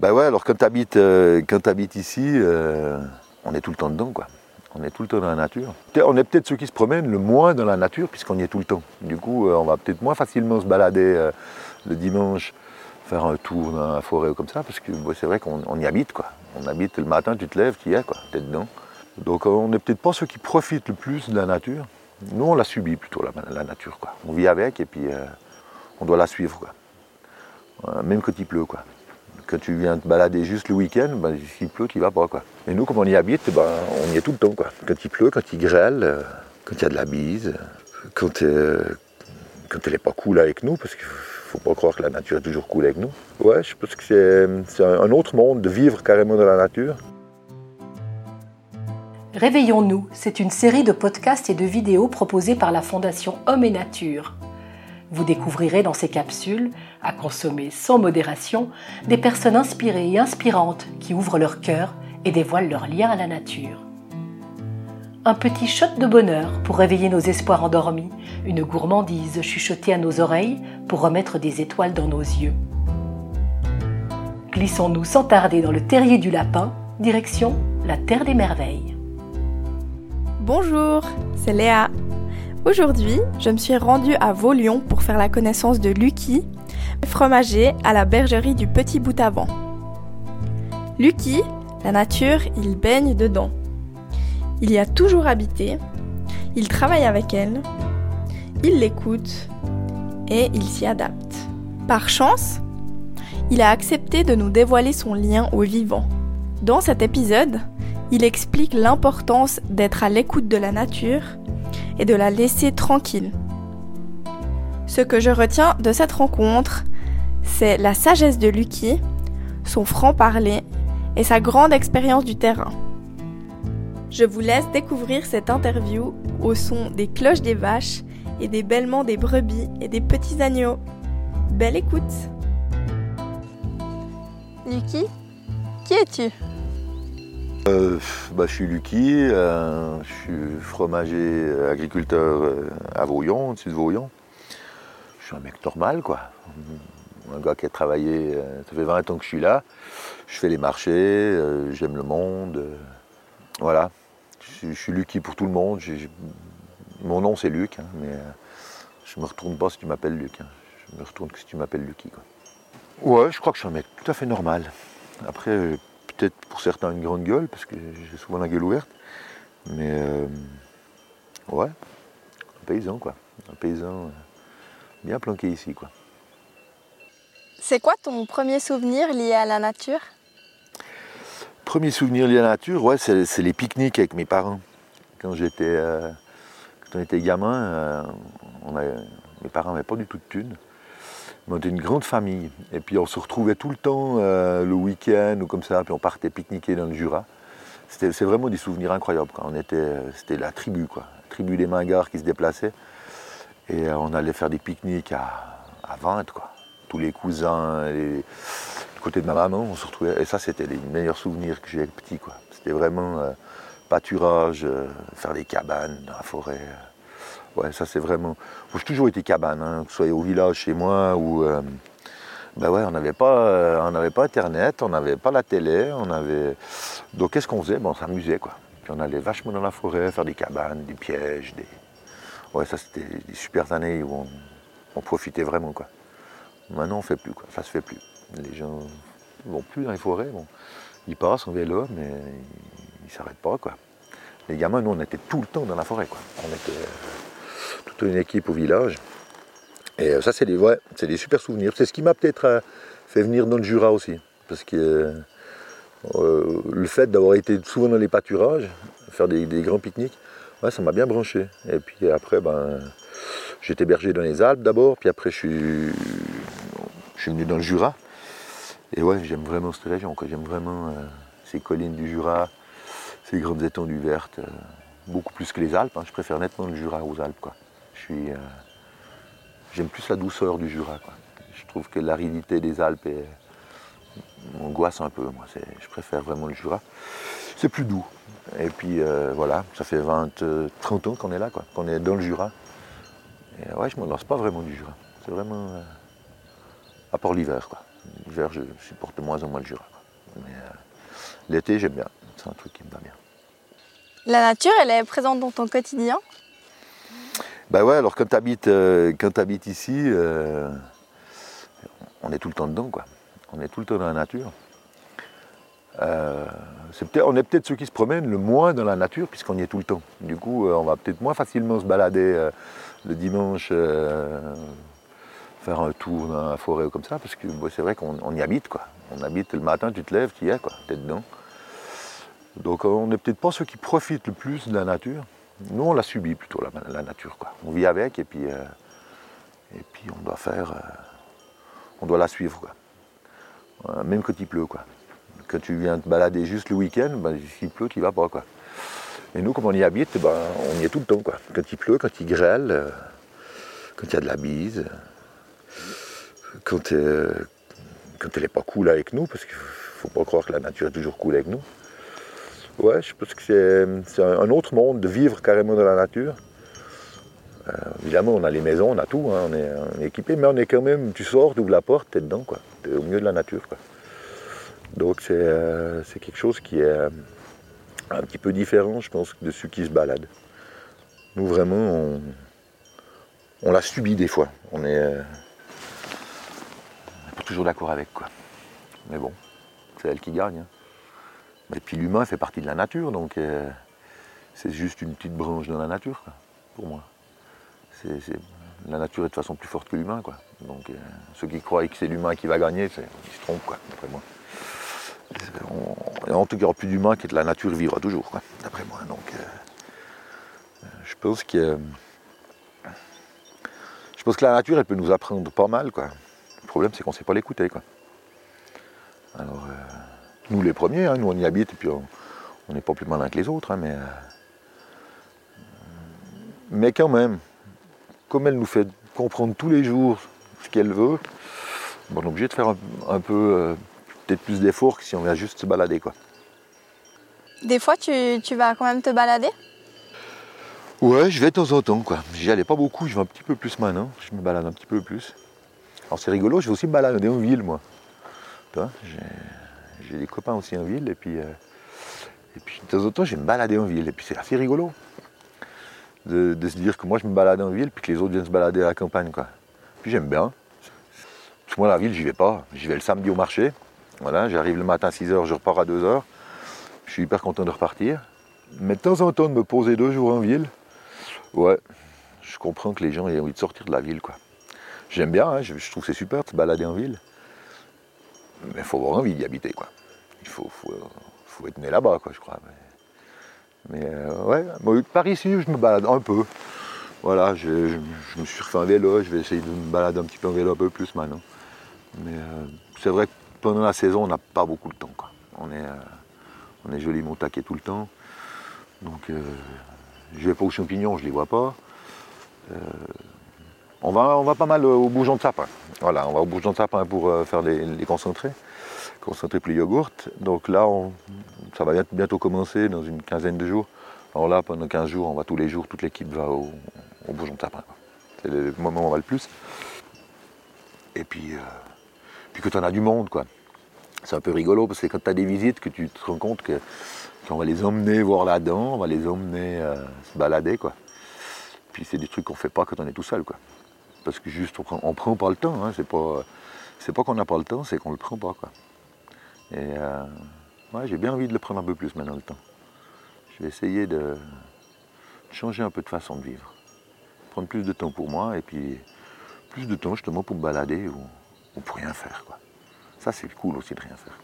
Bah ouais, alors quand tu habites, euh, ici, euh, on est tout le temps dedans, quoi. On est tout le temps dans la nature. On est peut-être ceux qui se promènent le moins dans la nature, puisqu'on y est tout le temps. Du coup, euh, on va peut-être moins facilement se balader le dimanche, faire un tour dans la forêt ou comme ça, parce que c'est vrai qu'on y habite, quoi. On habite le matin, tu te lèves, tu y es, quoi, es dedans. Donc on n'est peut-être pas ceux qui profitent le plus de la nature. Nous, on la subit plutôt, la, nature. Quoi. On vit avec et puis on doit la suivre. Quoi. Même quand il pleut. Quoi. Quand tu viens te balader juste le week-end, ben, s'il pleut, tu vas pas. Quoi. Et nous, comme on y habite, ben, on y est tout le temps. Quoi. Quand il pleut, quand il grêle, euh, quand il y a de la bise, quand, quand elle n'est pas cool avec nous, parce qu'il faut pas croire que la nature est toujours cool avec nous. Ouais, je pense que c'est un autre monde de vivre carrément dans la nature. Réveillons-nous, c'est une série de podcasts et de vidéos proposées par la Fondation Homme et Nature. Vous découvrirez dans ces capsules, à consommer sans modération, des personnes inspirées et inspirantes qui ouvrent leur cœur et dévoilent leur lien à la nature. Un petit shot de bonheur pour réveiller nos espoirs endormis, une gourmandise chuchotée à nos oreilles pour remettre des étoiles dans nos yeux. Glissons-nous sans tarder dans le terrier du lapin, direction la Terre des Merveilles. Bonjour, c'est Léa. Aujourd'hui, je me suis rendue à Vaulion pour faire la connaissance de Lucky, fromager à la bergerie du Petit Bout avant. Lucky, la nature, il baigne dedans. Il y a toujours habité, il travaille avec elle, il l'écoute et il s'y adapte. Par chance, il a accepté de nous dévoiler son lien au vivant. Dans cet épisode, il explique l'importance d'être à l'écoute de la nature et de la laisser tranquille. Ce que je retiens de cette rencontre, c'est la sagesse de Lucky, son franc-parler et sa grande expérience du terrain. Je vous laisse découvrir cette interview au son des cloches des vaches et des bêlements des brebis et des petits agneaux. Belle écoute Lucky, qui es-tu? Euh, bah, je suis Lucky, euh, je suis fromager euh, agriculteur à Vauillon, au-dessus de Vauillon. Je suis un mec normal, quoi. Un gars qui a travaillé, ça fait 20 ans que je suis là. Je fais les marchés, j'aime le monde. voilà. Je, suis Lucky pour tout le monde. mon nom c'est Luc, hein, mais je me retourne pas si tu m'appelles Luc. Hein. Je me retourne que si tu m'appelles Lucky. Quoi. Ouais, je crois que je suis un mec tout à fait normal. Après, peut-être pour certains une grande gueule, parce que j'ai souvent la gueule ouverte. Mais euh, ouais, un paysan quoi. Un paysan euh, bien planqué ici quoi. C'est quoi ton premier souvenir lié à la nature? Premier souvenir lié à la nature, ouais, c'est les pique-niques avec mes parents. Quand j'étais euh, quand on était gamin, on mes parents n'avaient pas du tout de thunes. On était une grande famille. Et puis on se retrouvait tout le temps euh, le week-end ou comme ça, puis on partait pique-niquer dans le Jura. C'est vraiment des souvenirs incroyables. On était, c'était la tribu, quoi. La tribu des Mingars qui se déplaçait. Et euh, on allait faire des pique-niques à, à 20, quoi. Tous les cousins, du côté de ma maman, on se retrouvait. Et ça, c'était les meilleurs souvenirs que j'ai petit, quoi. C'était vraiment euh, pâturage, faire des cabanes dans la forêt. Ça c'est vraiment. J'ai toujours été cabane, hein, que ce soit au village chez moi ou. Euh, ben ouais, on n'avait pas, euh, on n'avait pas internet, on n'avait pas la télé, on avait. Donc qu'est-ce qu'on faisait? On s'amusait quoi. Puis on allait vachement dans la forêt, faire des cabanes, des pièges, des. Ouais, ça c'était des super années où on, profitait vraiment quoi. Maintenant on fait plus quoi, ça se fait plus. Les gens vont plus dans les forêts, bon. Ils passent en vélo, mais ils, ne s'arrêtent pas quoi. Les gamins, nous on était tout le temps dans la forêt quoi. Était toute une équipe au village. Et euh, ça, c'est des, ouais, des super souvenirs. C'est ce qui m'a peut-être euh, fait venir dans le Jura aussi. Parce que euh, le fait d'avoir été souvent dans les pâturages, faire des, grands pique-niques, ça m'a bien branché. Et puis après, ben, j'étais berger dans les Alpes d'abord, puis après, je suis, je suis venu dans le Jura. Et ouais, j'aime vraiment cette région. J'aime vraiment ces collines du Jura, ces grandes étendues vertes. Beaucoup plus que les Alpes. Hein. Je préfère nettement le Jura aux Alpes. Quoi. Euh, j'aime plus la douceur du Jura. Je trouve que l'aridité des Alpes m'angoisse un peu. Moi, je préfère vraiment le Jura. C'est plus doux. Et puis euh, voilà, ça fait 20, 30 ans qu'on est là, qu'on est dans le Jura. Et ouais, je ne m'en lance pas vraiment du Jura. C'est vraiment. Euh, à part l'hiver. L'hiver, je supporte moins en moins le Jura. L'été, j'aime bien. C'est un truc qui me va bien. La nature, elle est présente dans ton quotidien? Bah ouais, alors quand tu habites, ici, euh, on est tout le temps dedans, quoi. On est tout le temps dans la nature. Euh, on est peut-être ceux qui se promènent le moins dans la nature puisqu'on y est tout le temps. Du coup, euh, on va peut-être moins facilement se balader euh, le dimanche, faire un tour dans la forêt ou comme ça, parce que c'est vrai qu'on y habite. quoi. On habite le matin, tu te lèves, tu y es, quoi, tu es dedans. Donc on n'est peut-être pas ceux qui profitent le plus de la nature. Nous, on la subit plutôt, la, nature. On vit avec et puis, puis on doit faire. on doit la suivre. Même quand il pleut. quoi quand tu viens te balader juste le week-end, ben, s'il pleut, tu vas pas. Quoi. Et nous, comme on y habite, ben, on y est tout le temps. Quand il pleut, quand il grêle, euh, quand il y a de la bise, quand, euh, quand elle n'est pas cool avec nous, parce qu'il ne faut pas croire que la nature est toujours cool avec nous. Ouais, je pense que c'est un autre monde de vivre carrément dans la nature. Euh, évidemment, on a les maisons, on a tout, hein, on, est, équipé, mais on est quand même, tu sors, tu ouvres la porte, tu es dedans, quoi. Tu es au milieu de la nature. Quoi. Donc euh, c'est quelque chose qui est euh, un petit peu différent, je pense, de ceux qui se baladent. Nous, vraiment, on, l'a subi des fois. On est euh, pas toujours d'accord avec, quoi. Mais bon, c'est elle qui gagne. Hein. Et puis l'humain fait partie de la nature, donc c'est juste une petite branche dans la nature, pour moi. la nature est de façon plus forte que l'humain, quoi. Donc ceux qui croient que c'est l'humain qui va gagner, ils se trompent, quoi, d'après moi en tout cas, il n'y aura plus d'humain qui est de la nature vivra toujours, d'après moi. Donc, euh, je pense que je pense que la nature, elle peut nous apprendre pas mal, quoi. Le problème, c'est qu'on ne sait pas l'écouter, quoi. Alors, euh, nous les premiers, hein, nous on y habite et puis on n'est pas plus malin que les autres, hein, mais euh, mais quand même, comme elle nous fait comprendre tous les jours ce qu'elle veut, on est obligé de faire un, peu peut-être plus d'efforts que si on vient juste se balader. Quoi. Des fois, tu, vas quand même te balader? Ouais, je vais de temps en temps. quoi. J'y allais pas beaucoup, je vais un petit peu plus maintenant. Je me balade un petit peu plus. Alors c'est rigolo, je vais aussi me balader en ville, moi. J'ai des copains aussi en ville, et puis, euh, et puis de temps en temps, je vais me balader en ville. Et puis c'est assez rigolo de, se dire que moi, je me balade en ville, puis que les autres viennent se balader à la campagne. Quoi. Puis j'aime bien. Parce que moi, la ville, j'y vais pas. J'y vais le samedi au marché. Voilà, j'arrive le matin à 6h, je repars à 2h. Je suis hyper content de repartir. Mais de temps en temps, de me poser deux jours en ville, ouais, je comprends que les gens aient envie de sortir de la ville. quoi. J'aime bien, hein, je, trouve c'est super de se balader en ville. Mais il faut avoir envie d'y habiter. quoi. Il faut, faut, être né là-bas, quoi, je crois. Mais, euh, ouais, par ici, je me balade un peu. Voilà, je, me suis refait un vélo, je vais essayer de me balader un petit peu en vélo un peu plus maintenant. Mais euh, c'est vrai que pendant la saison, on n'a pas beaucoup de temps. On, est, euh, on est joliment taqué tout le temps. Donc, euh, je vais pas aux champignons, je les vois pas. Euh, on, va, on va pas mal au bougeon de sapin. Voilà, on va au bougeon de sapin pour faire les, concentrés, concentrés pour les yogourts. Donc là, ça va bientôt commencer dans une quinzaine de jours. Alors là, pendant 15 jours, on va tous les jours, toute l'équipe va au, bougeon de sapin. C'est le moment où on va le plus. Et puis, puis que tu en as du monde, quoi. C'est un peu rigolo parce que quand tu as des visites, que tu te rends compte qu'on va les emmener voir là-dedans, on va les emmener euh, se balader, quoi. Puis c'est des trucs qu'on fait pas quand on est tout seul, quoi. Parce que juste, on prend, prend pas le temps, hein. c'est pas, pas qu'on n'a pas le temps, c'est qu'on le prend pas, quoi. Et euh, j'ai bien envie de le prendre un peu plus maintenant, le temps. Je vais essayer de changer un peu de façon de vivre. Prendre plus de temps pour moi et puis plus de temps justement pour me balader ou pour rien faire. Quoi. Ça, c'est cool aussi de rien faire.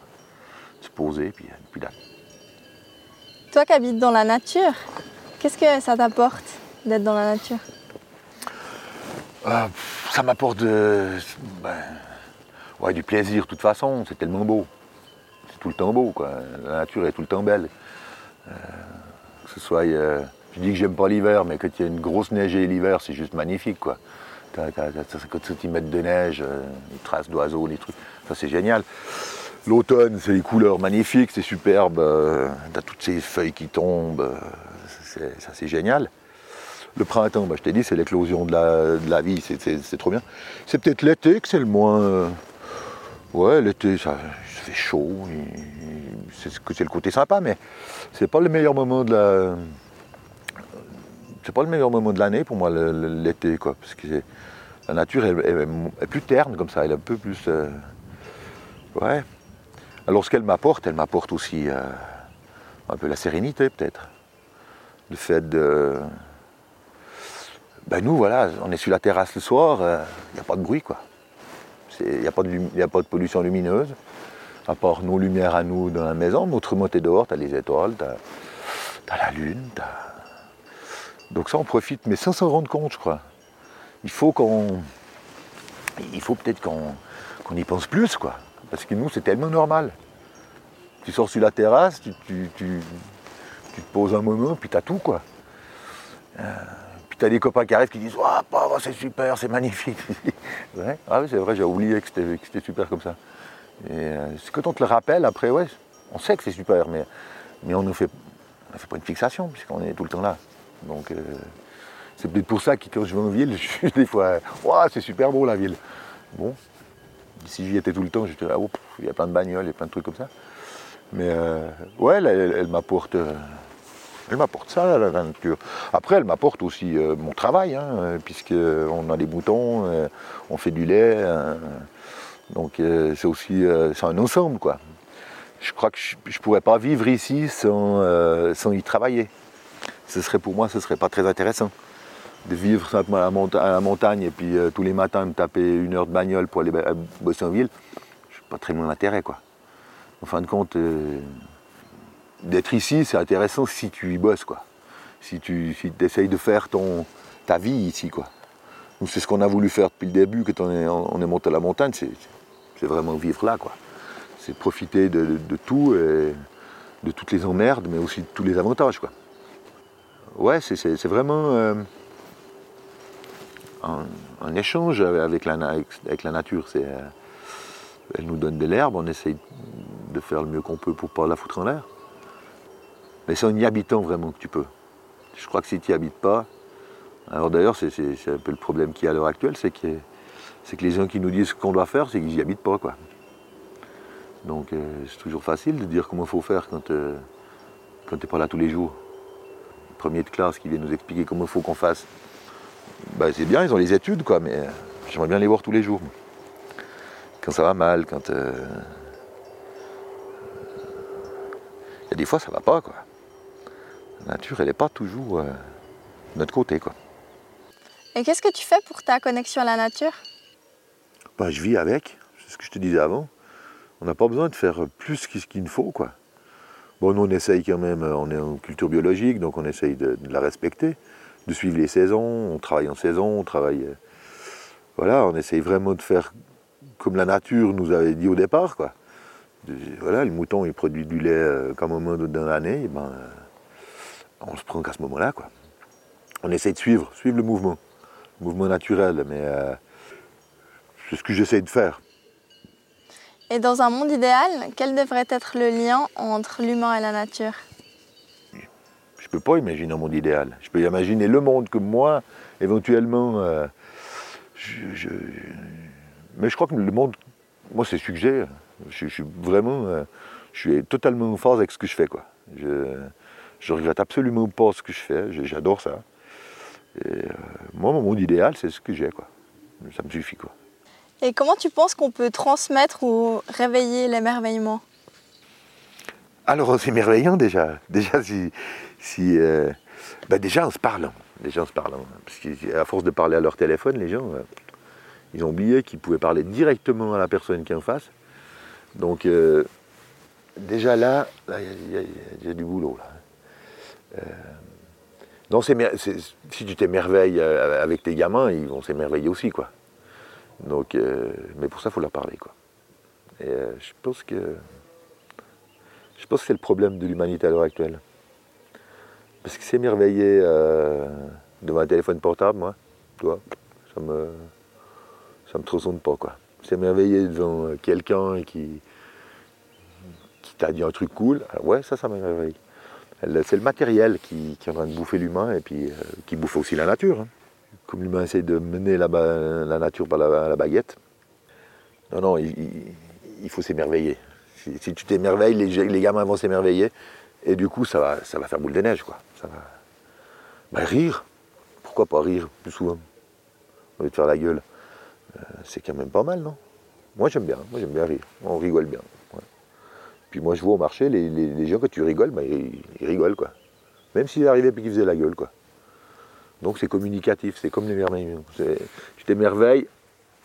Se poser, puis, puis là. Toi qui habites dans la nature, qu'est-ce que ça t'apporte d'être dans la nature? Euh, Ça m'apporte ben, ouais, du plaisir, de toute façon, c'est tellement beau. C'est tout le temps beau, quoi. La nature est tout le temps belle. Euh, que ce soit. Euh, je dis que j'aime pas l'hiver, mais quand il y a une grosse neige et l'hiver, c'est juste magnifique, quoi. T'as 50 cm de neige, des euh, traces d'oiseaux, des trucs. Ça, c'est génial. L'automne, c'est les couleurs magnifiques, c'est superbe. T'as toutes ces feuilles qui tombent. Ça, c'est génial. Le printemps, bah, je t'ai dit, c'est l'éclosion de la, vie, c'est trop bien. C'est peut-être l'été que c'est le moins. Ouais, l'été, ça, fait chaud. C'est le côté sympa, mais c'est pas le meilleur moment de la. C'est pas le meilleur moment de l'année pour moi, l'été, quoi. Parce que la nature est, plus terne comme ça, elle est un peu plus. Euh, ouais. Alors ce qu'elle m'apporte, elle m'apporte aussi euh, un peu la sérénité, peut-être. Le fait de. Ben nous, voilà, on est sur la terrasse le soir, il euh, n'y a pas de bruit, quoi. Il n'y a, pas de, pollution lumineuse, à part nos lumières à nous dans la maison, mais autrement, tu es dehors, tu as les étoiles, tu as, la lune, Donc ça, on profite, mais sans s'en rendre compte, je crois. Il faut qu'on... Il faut peut-être qu'on y pense plus, quoi. Parce que nous, c'est tellement normal. Tu sors sur la terrasse, tu, te poses un moment, puis tu as tout, quoi. Euh, tu as des copains qui arrivent qui disent oh, c'est super, c'est magnifique. Ah oui, c'est vrai, j'ai oublié que c'était super comme ça. Et euh, quand on te le rappelle, après, ouais, on sait que c'est super, mais, mais on ne fait, fait pas une fixation, puisqu'on est tout le temps là. Donc, euh, c'est peut-être pour ça que quand je vais en ville, je suis des fois c'est super beau la ville. Bon, si j'y étais tout le temps, j'étais là, il y a plein de bagnoles, il y a plein de trucs comme ça. Mais euh, ouais, elle m'apporte elle m'apporte ça, la nature. Après, elle m'apporte aussi euh, mon travail, hein, puisqu'on a des moutons, euh, on fait du lait. Euh, donc c'est aussi un ensemble, quoi. Je crois que je ne pourrais pas vivre ici sans, sans, y travailler. Ce serait pour moi, ce ne serait pas très intéressant. De vivre simplement à la, montagne et puis tous les matins me taper une heure de bagnole pour aller bosser en ville, je n'ai pas très mon intérêt, quoi. En fin de compte, d'être ici, c'est intéressant si tu y bosses, quoi. Si tu si essayes de faire ton, ta vie ici, quoi. c'est ce qu'on a voulu faire depuis le début, quand on est, on est monté à la montagne, c'est vraiment vivre là, quoi. C'est profiter de, tout, et de toutes les emmerdes, mais aussi de tous les avantages, quoi. Ouais, c'est vraiment euh, un, échange avec la, avec, la nature. Euh, elle nous donne de l'herbe, on essaye de faire le mieux qu'on peut pour ne pas la foutre en l'air. Mais c'est en y habitant vraiment que tu peux. Je crois que si tu n'y habites pas, alors d'ailleurs c'est un peu le problème qu'il y a à l'heure actuelle, c'est que, que les gens qui nous disent ce qu'on doit faire, c'est qu'ils n'y habitent pas. Quoi. Donc euh, c'est toujours facile de dire comment il faut faire quand, euh, quand tu n'es pas là tous les jours. Les premiers de classe qui viennent nous expliquer comment il faut qu'on fasse. Ben, c'est bien, ils ont les études, quoi, mais euh, j'aimerais bien les voir tous les jours. Quand ça va mal, quand... Il y a des fois ça va pas, quoi. La nature, elle n'est pas toujours euh, de notre côté. Quoi. Et qu'est-ce que tu fais pour ta connexion à la nature? Bah, Je vis avec, c'est ce que je te disais avant. On n'a pas besoin de faire plus qu'il ne faut. Quoi. Bon, nous, on essaye quand même, on est en culture biologique, donc on essaye de, la respecter, de suivre les saisons, on travaille en saison, on travaille... Euh, voilà, on essaye vraiment de faire comme la nature nous avait dit au départ. Quoi. voilà, le mouton, il produit du lait euh, comme au moment dans l'année, ben, on se prend qu'à ce moment-là, quoi. On essaye de suivre, suivre le mouvement, le mouvement naturel, mais euh, c'est ce que j'essaye de faire. Et dans un monde idéal, quel devrait être le lien entre l'humain et la nature? Je ne peux pas imaginer un monde idéal. Je peux imaginer le monde que moi, éventuellement, euh, mais je crois que le monde, moi, c'est ce que j'ai. Je, suis vraiment, euh, je suis totalement en phase avec ce que je fais, quoi. Je, je regrette absolument pas ce que je fais, j'adore ça. Et euh, moi, mon monde idéal, c'est ce que j'ai, quoi. Ça me suffit, quoi. Et comment tu penses qu'on peut transmettre ou réveiller l'émerveillement? Alors, c'est émerveillant déjà. Déjà, si, si euh, bah, déjà en se parlant. Déjà en se parlant. Parce qu'à force de parler à leur téléphone, les gens, euh, ils ont oublié qu'ils pouvaient parler directement à la personne qui est en face. Donc, déjà là, il y, a du boulot. Là. Euh, non, si tu t'émerveilles euh, avec tes gamins, ils vont s'émerveiller aussi, quoi. Donc, euh, mais pour ça, il faut leur parler, quoi. Et je pense que je pense que c'est le problème de l'humanité à l'heure actuelle. Parce que s'émerveiller devant un téléphone portable, moi, toi, ça me ça me transcende pas, quoi. S'émerveiller devant quelqu'un qui qui t'a dit un truc cool, ouais, ça, ça m'émerveille c'est le matériel qui, est en train de bouffer l'humain et puis euh, qui bouffe aussi la nature. Hein. Comme l'humain essaie de mener la, nature par la, baguette. Non, non, il, faut s'émerveiller. Si, tu t'émerveilles, les, gamins vont s'émerveiller. Et du coup, ça va, faire boule de neige, quoi. Bah, rire. Pourquoi pas rire plus souvent? Au lieu de faire la gueule. Euh, c'est quand même pas mal, non? Moi, j'aime bien. Moi, j'aime bien rire. On rigole bien. Puis moi, je vois au marché, les, les- les gens, quand tu rigoles, bah, ils, ils rigolent, quoi. Même s'ils arrivaient et qu'ils faisaient la gueule, quoi. Donc, c'est communicatif. C'est comme l'émerveillement. C'est- Tu t'émerveilles,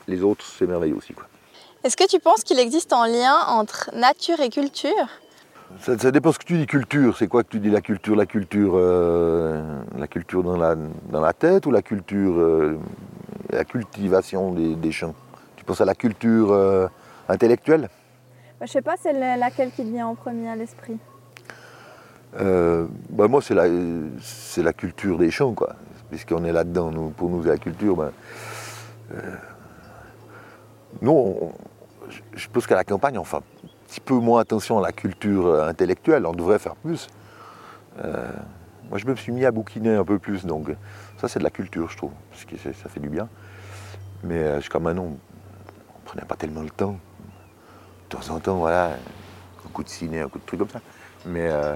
les autres s'émerveillent aussi, quoi. Est-ce que tu penses qu'il existe un lien entre nature et culture? Ça, ça dépend ce que tu dis culture. C'est quoi que tu dis la culture La culture, euh, la culture dans la, dans la tête ou la culture, euh, la cultivation des, des champs? Tu penses à la culture euh, intellectuelle? Je sais pas, c'est laquelle qui vient en premier à l'esprit. Euh, bah, Moi, c'est la, culture des champs, quoi. Puisqu'on est là-dedans. Pour nous, la culture, ben, euh, nous, je- pense qu'à la campagne, on fait un petit peu moins attention à la culture euh, intellectuelle. On devrait faire plus. Moi, je me suis mis à bouquiner un peu plus, donc ça, c'est de la culture, je trouve, parce que ça fait du bien. Mais jusqu'à maintenant, on ne prenait pas tellement le temps. De temps en temps, voilà, un coup de ciné, un coup de truc comme ça. Mais, euh,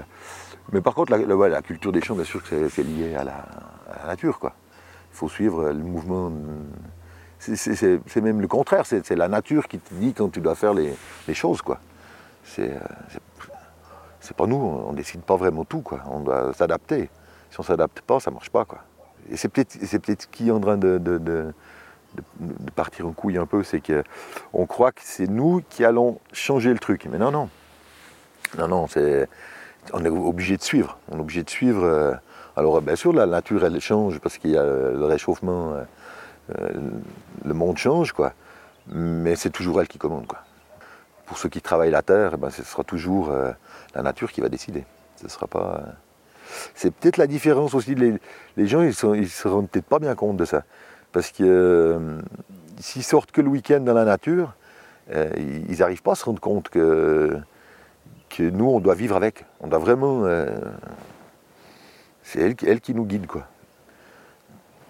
mais par contre, la, culture des champs, bien sûr que c'est- lié à la, nature, quoi. Il faut suivre le mouvement. C'est- même le contraire, c'est la nature qui te dit quand tu dois faire les, les choses, quoi. C'est euh, pas nous, on décide pas vraiment tout, quoi. On doit s'adapter. Si on s'adapte pas, ça marche pas, quoi. Et c'est peut-être ce qui est en train de- de- partir en couille un peu, c'est qu'on croit que c'est nous qui allons changer le truc. Mais non, non. Non, non, c'est on est obligé de suivre. On est obligé de suivre. euh, alors, bien sûr, la nature, elle change parce qu'il y a le réchauffement, euh, euh, le monde change, quoi. Mais c'est toujours elle qui commande, quoi. Pour ceux qui travaillent la terre, eh ben, ce sera toujours la nature qui va décider. Ce sera pas. C'est peut-être la différence aussi. Les, les gens, ils, ils se rendent peut-être pas bien compte de ça, parce que euh, s'ils sortent que le week-end dans la nature, euh, ils n'arrivent pas à se rendre compte que que nous, on doit vivre avec. On doit vraiment. euh, c'est elle, qui- elle qui nous guide, quoi.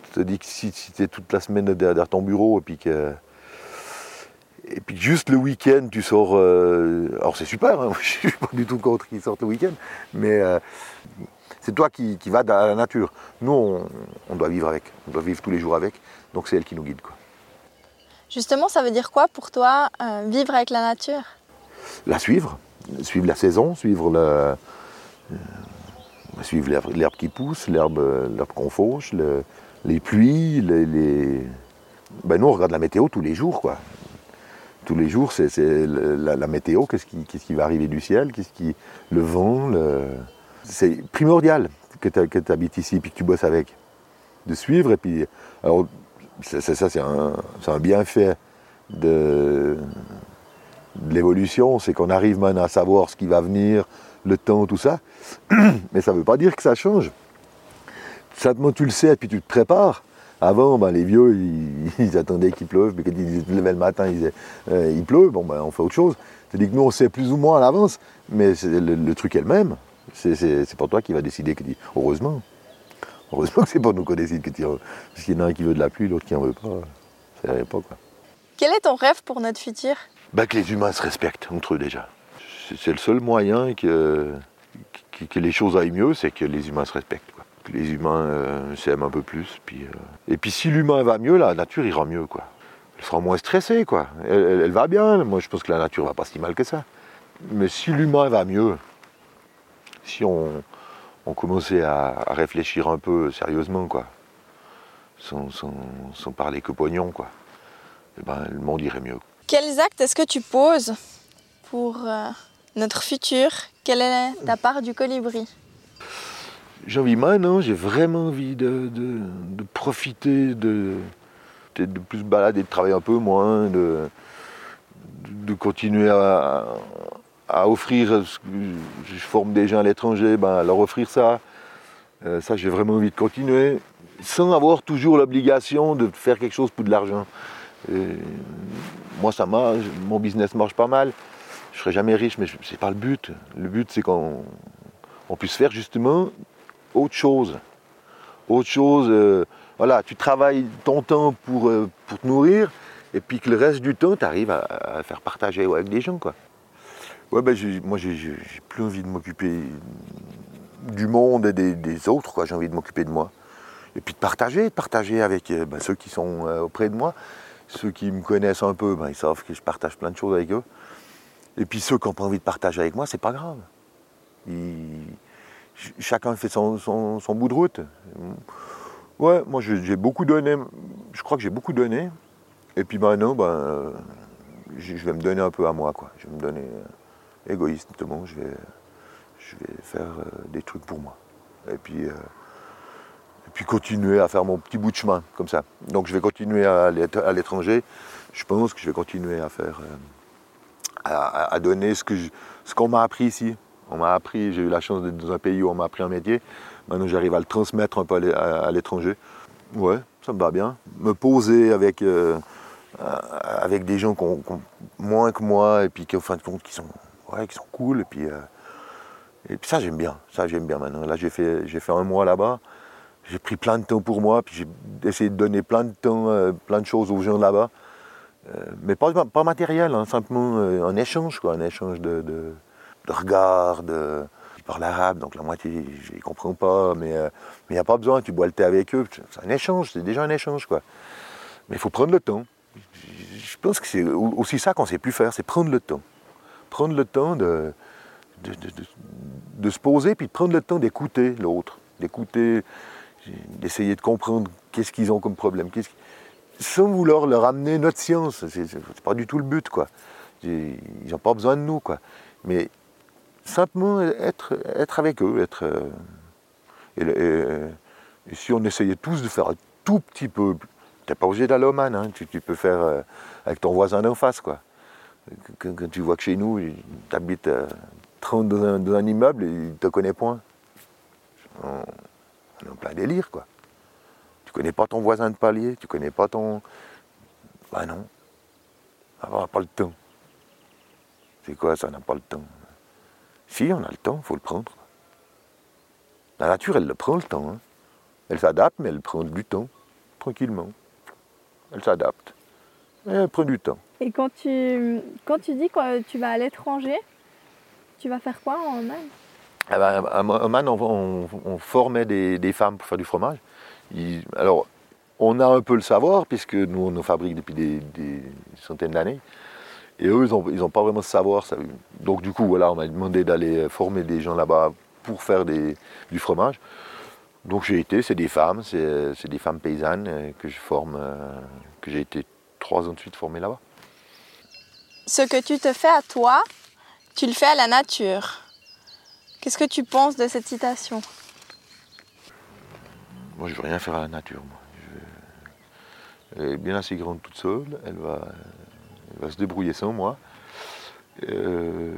Je te dis que si, tu es toute la semaine derrière ton bureau et puis que. Et puis juste le week-end, tu sors. euh, alors c'est super, hein, je suis pas du tout contre qu'ils sortent le week-end, mais euh, c'est toi qui, qui vas dans la nature. Nous, on, on doit vivre avec. On doit vivre tous les jours avec. Donc c'est elle qui nous guide, quoi. Justement, ça veut dire quoi pour toi euh, vivre avec la nature? La suivre, suivre la saison, suivre le, suivre l'herbe qui pousse, l'herbe l'herbe qu'on fauche, le- les pluies, les, les- Ben nous on regarde la météo tous les jours quoi. Tous les jours c'est la, météo, qu'est-ce qui, va arriver du ciel, qu'est-ce le vent, c'est primordial que tu habites ici et que tu bosses avec. De suivre et puis. Alors c'est ça, c'est un, bienfait de, de l'évolution, c'est qu'on arrive maintenant à savoir ce qui va venir, le temps, tout ça. Mais ça ne veut pas dire que ça change. Simplement, tu le sais et puis tu te prépares. Avant, ben, les vieux, ils, ils attendaient qu'il pleuve, mais quand ils se levaient le matin, ils disaient euh, il pleut, bon, ben, on fait autre chose. C'est-à-dire que nous, on sait plus ou moins à l'avance, mais le, le truc est le même. C'est, pas toi qui va décider. Que, heureusement. Heureusement que c'est pas nous qu'on décide. Que tu- parce qu'il y en a un qui veut de la pluie, l'autre qui en veut pas. Ça pas, quoi. Quel est ton rêve pour notre futur? Ben, que les humains se respectent entre eux déjà. C'est c'est le seul moyen que, que, que les choses aillent mieux, c'est que les humains se respectent. Les humains euh, s'aiment un peu plus. Euh, Et puis si l'humain va mieux, la nature ira mieux. Quoi. Elle sera moins stressée. Quoi. Elle, va bien. Moi je pense que la nature va pas si mal que ça. Mais si l'humain va mieux, si on, commençait à, réfléchir un peu sérieusement, quoi, sans, parler que pognon, quoi, eh ben, le monde irait mieux. Quels actes est-ce que tu poses pour euh, notre futur? Quelle est ta part du colibri? J'ai envie maintenant, j'ai vraiment envie de, de- profiter, de, peut-être de plus balader, de travailler un peu moins, de, de continuer à, à offrir, je forme des gens à l'étranger, ben, à leur offrir ça. Euh, ça, j'ai vraiment envie de continuer, sans avoir toujours l'obligation de faire quelque chose pour de l'argent. Moi, ça marche, mon business marche pas mal. Je serai jamais riche, mais c'est pas le but. Le but, c'est qu'on on puisse faire justement autre chose. Autre chose, euh, voilà, tu travailles ton temps pour, euh, pour te nourrir, et puis que le reste du temps, tu arrives à, faire partager avec des gens. Quoi. Ouais, ben, moi, j'ai plus envie de m'occuper du monde et des, autres, j'ai envie de m'occuper de moi. Et puis de partager, partager avec euh, ben, ceux qui sont auprès de moi. Ceux qui me connaissent un peu, ben, ils savent que je partage plein de choses avec eux. Et puis ceux qui n'ont pas envie de partager avec moi, c'est pas grave. Chacun fait son, bout de route. Ouais, moi j'ai beaucoup donné, je crois que j'ai beaucoup donné. Et puis maintenant, ben, je vais me donner un peu à moi. Quoi. Je vais me donner euh, égoïstement, je vais, je vais faire euh, des trucs pour moi. Et puis, euh, et puis continuer à faire mon petit bout de chemin comme ça. Donc je vais continuer à à l'étranger. Je pense que je vais continuer à faire à, donner ce qu'on m'a appris ici. On m'a appris, j'ai eu la chance d'être dans un pays où on m'a appris un métier. Maintenant, j'arrive à le transmettre un peu à l'étranger. Ouais, ça me va bien. Me poser avec, euh, avec des gens qui ont, moins que moi et puis qui, au fin de compte, qui sont, ouais, qui sont cool. Et puis, euh, et puis ça, j'aime bien. Ça, j'aime bien maintenant. Là, j'ai fait, j'ai fait un mois là-bas. J'ai pris plein de temps pour moi, puis j'ai essayé de donner plein de temps, euh, plein de choses aux gens là-bas. Euh, mais pas, pas matériel, hein, simplement euh, un échange, quoi, échange de, de regards, de... Ils parlent arabe, donc la moitié, je ne comprends pas, mais euh, il n'y a pas besoin, tu bois le thé avec eux, c'est un échange, c'est déjà un échange, quoi. Mais il faut prendre le temps. Je pense que c'est aussi ça qu'on sait plus faire, c'est prendre le temps. Prendre le temps de, de, de se poser, puis de prendre le temps d'écouter l'autre, d'écouter, d'essayer de comprendre qu'est-ce qu'ils ont comme problème, sans vouloir leur amener notre science. C'est pas du tout le but, quoi. Ils n'ont pas besoin de nous, quoi. Mais simplement être, être avec eux, être. Euh, et, si on essayait tous de faire un tout petit peu, t'es pas obligé d'aller au man, hein, tu, peux faire euh, avec ton voisin en face, quoi. Quand, tu vois que chez nous, tu habites 30 dans un, dans un, immeuble et il te connaît point. On, est en plein délire, quoi. Tu connais pas ton voisin de palier, tu connais pas ton. Ben non. On n'a pas le temps. C'est quoi ça, on n'a pas le temps? Si, on a le temps, il faut le prendre. La nature, elle le prend le temps. Hein. Elle s'adapte, mais elle prend du temps, tranquillement. Elle s'adapte. Elle prend du temps. Et quand tu, quand tu dis que tu vas à l'étranger, tu vas faire quoi en Inde eh ben, À Man, on, formait des, femmes pour faire du fromage alors, on a un peu le savoir, puisque nous, on nous fabrique depuis des, centaines d'années. Et eux, ils n'ont pas vraiment ce savoir. Donc, du coup, voilà, on m'a demandé d'aller former des gens là-bas pour faire du fromage. Donc, j'ai été, c'est des femmes, c'est des femmes paysannes euh, que je forme, euh, que j'ai été trois ans de suite formé là-bas. Ce que tu te fais à toi, tu le fais à la nature. Qu'est-ce que tu penses de cette citation? Moi, je veux rien faire à la nature. Moi. Elle est bien assez grande toute seule. Elle va, va se débrouiller sans moi. Euh,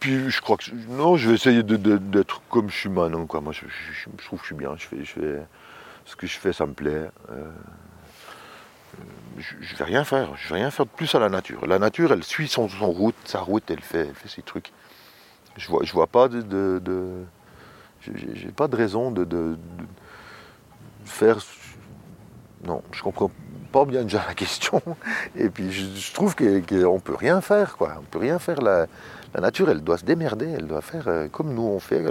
puis je crois que non, je vais essayer d'être comme je suis maintenant. Quoi. Moi, je, trouve que je suis bien. Je fais, ce que je fais, ça me plaît. Euh, je, ne vais rien faire. Je vais rien faire de plus à la nature. La nature, elle suit son, route, sa route, elle fait, fait ses trucs. Je vois, je vois pas de j'ai pas de raison de, faire. Non, je comprends pas bien déjà la question. Et puis je, trouve qu'on ne peut rien faire, quoi. On peut rien faire. La, nature, elle doit se démerder, elle doit faire euh, comme nous on fait.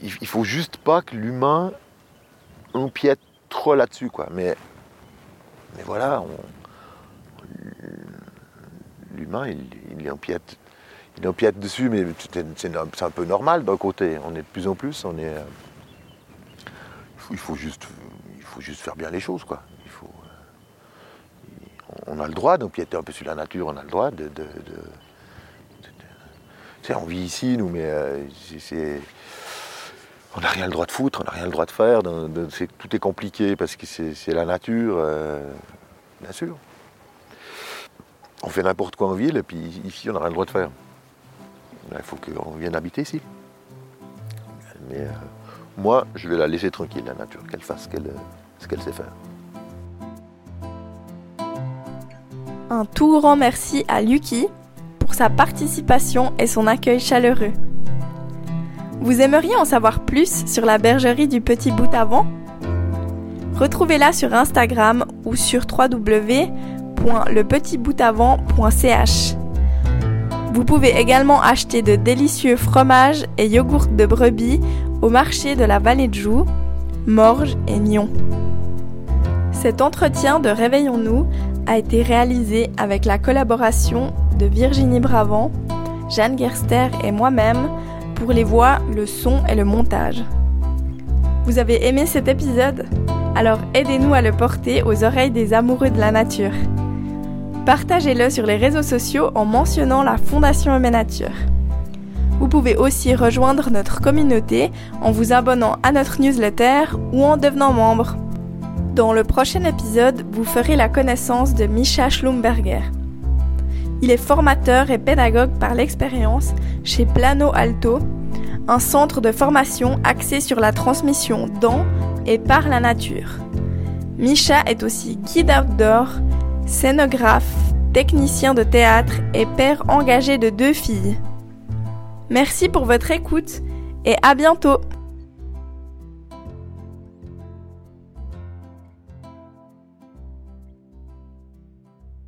il, faut juste pas que l'humain empiète trop là-dessus, quoi. Mais, mais voilà, l'humain, il, il empiète il empiète dessus, mais c'est un peu normal d'un côté. On est de plus en plus, on est. Euh, il faut juste, juste faire bien les choses, quoi. Euh, on a le droit d'empiéter un peu sur la nature, on a le droit de. on vit ici, nous, mais euh, on n'a rien le droit de foutre, on n'a rien le droit de faire. tout est compliqué parce que c'est la nature, bien sûr. On fait n'importe quoi en ville et puis ici, on n'a rien le droit de faire. Il faut qu'on vienne habiter ici. Mais euh, moi, je vais la laisser tranquille, la nature, qu'elle fasse ce qu'elle sait faire. Un tout grand merci à Lucky pour sa participation et son accueil chaleureux. Vous aimeriez en savoir plus sur la bergerie du Petit Bout avant? Retrouvez-la sur Instagram ou sur www.lepetitboutavant.ch. Vous pouvez également acheter de délicieux fromages et yogourts de brebis au marché de la vallée de Joux, Morges et Nyon. Cet entretien de Réveillons-nous a été réalisé avec la collaboration de Virginie Bravant, Jeanne Gerster et moi-même pour les voix, le son et le montage. Vous avez aimé cet épisode? Alors aidez-nous à le porter aux oreilles des amoureux de la nature. Partagez-le sur les réseaux sociaux en mentionnant la Fondation Nature. Vous pouvez aussi rejoindre notre communauté en vous abonnant à notre newsletter ou en devenant membre. Dans le prochain épisode, vous ferez la connaissance de Misha Schlumberger. Il est formateur et pédagogue par l'expérience chez Plano Alto, un centre de formation axé sur la transmission dans et par la nature. Misha est aussi guide outdoor, scénographe, technicien de théâtre et père engagé de deux filles. Merci pour votre écoute et à bientôt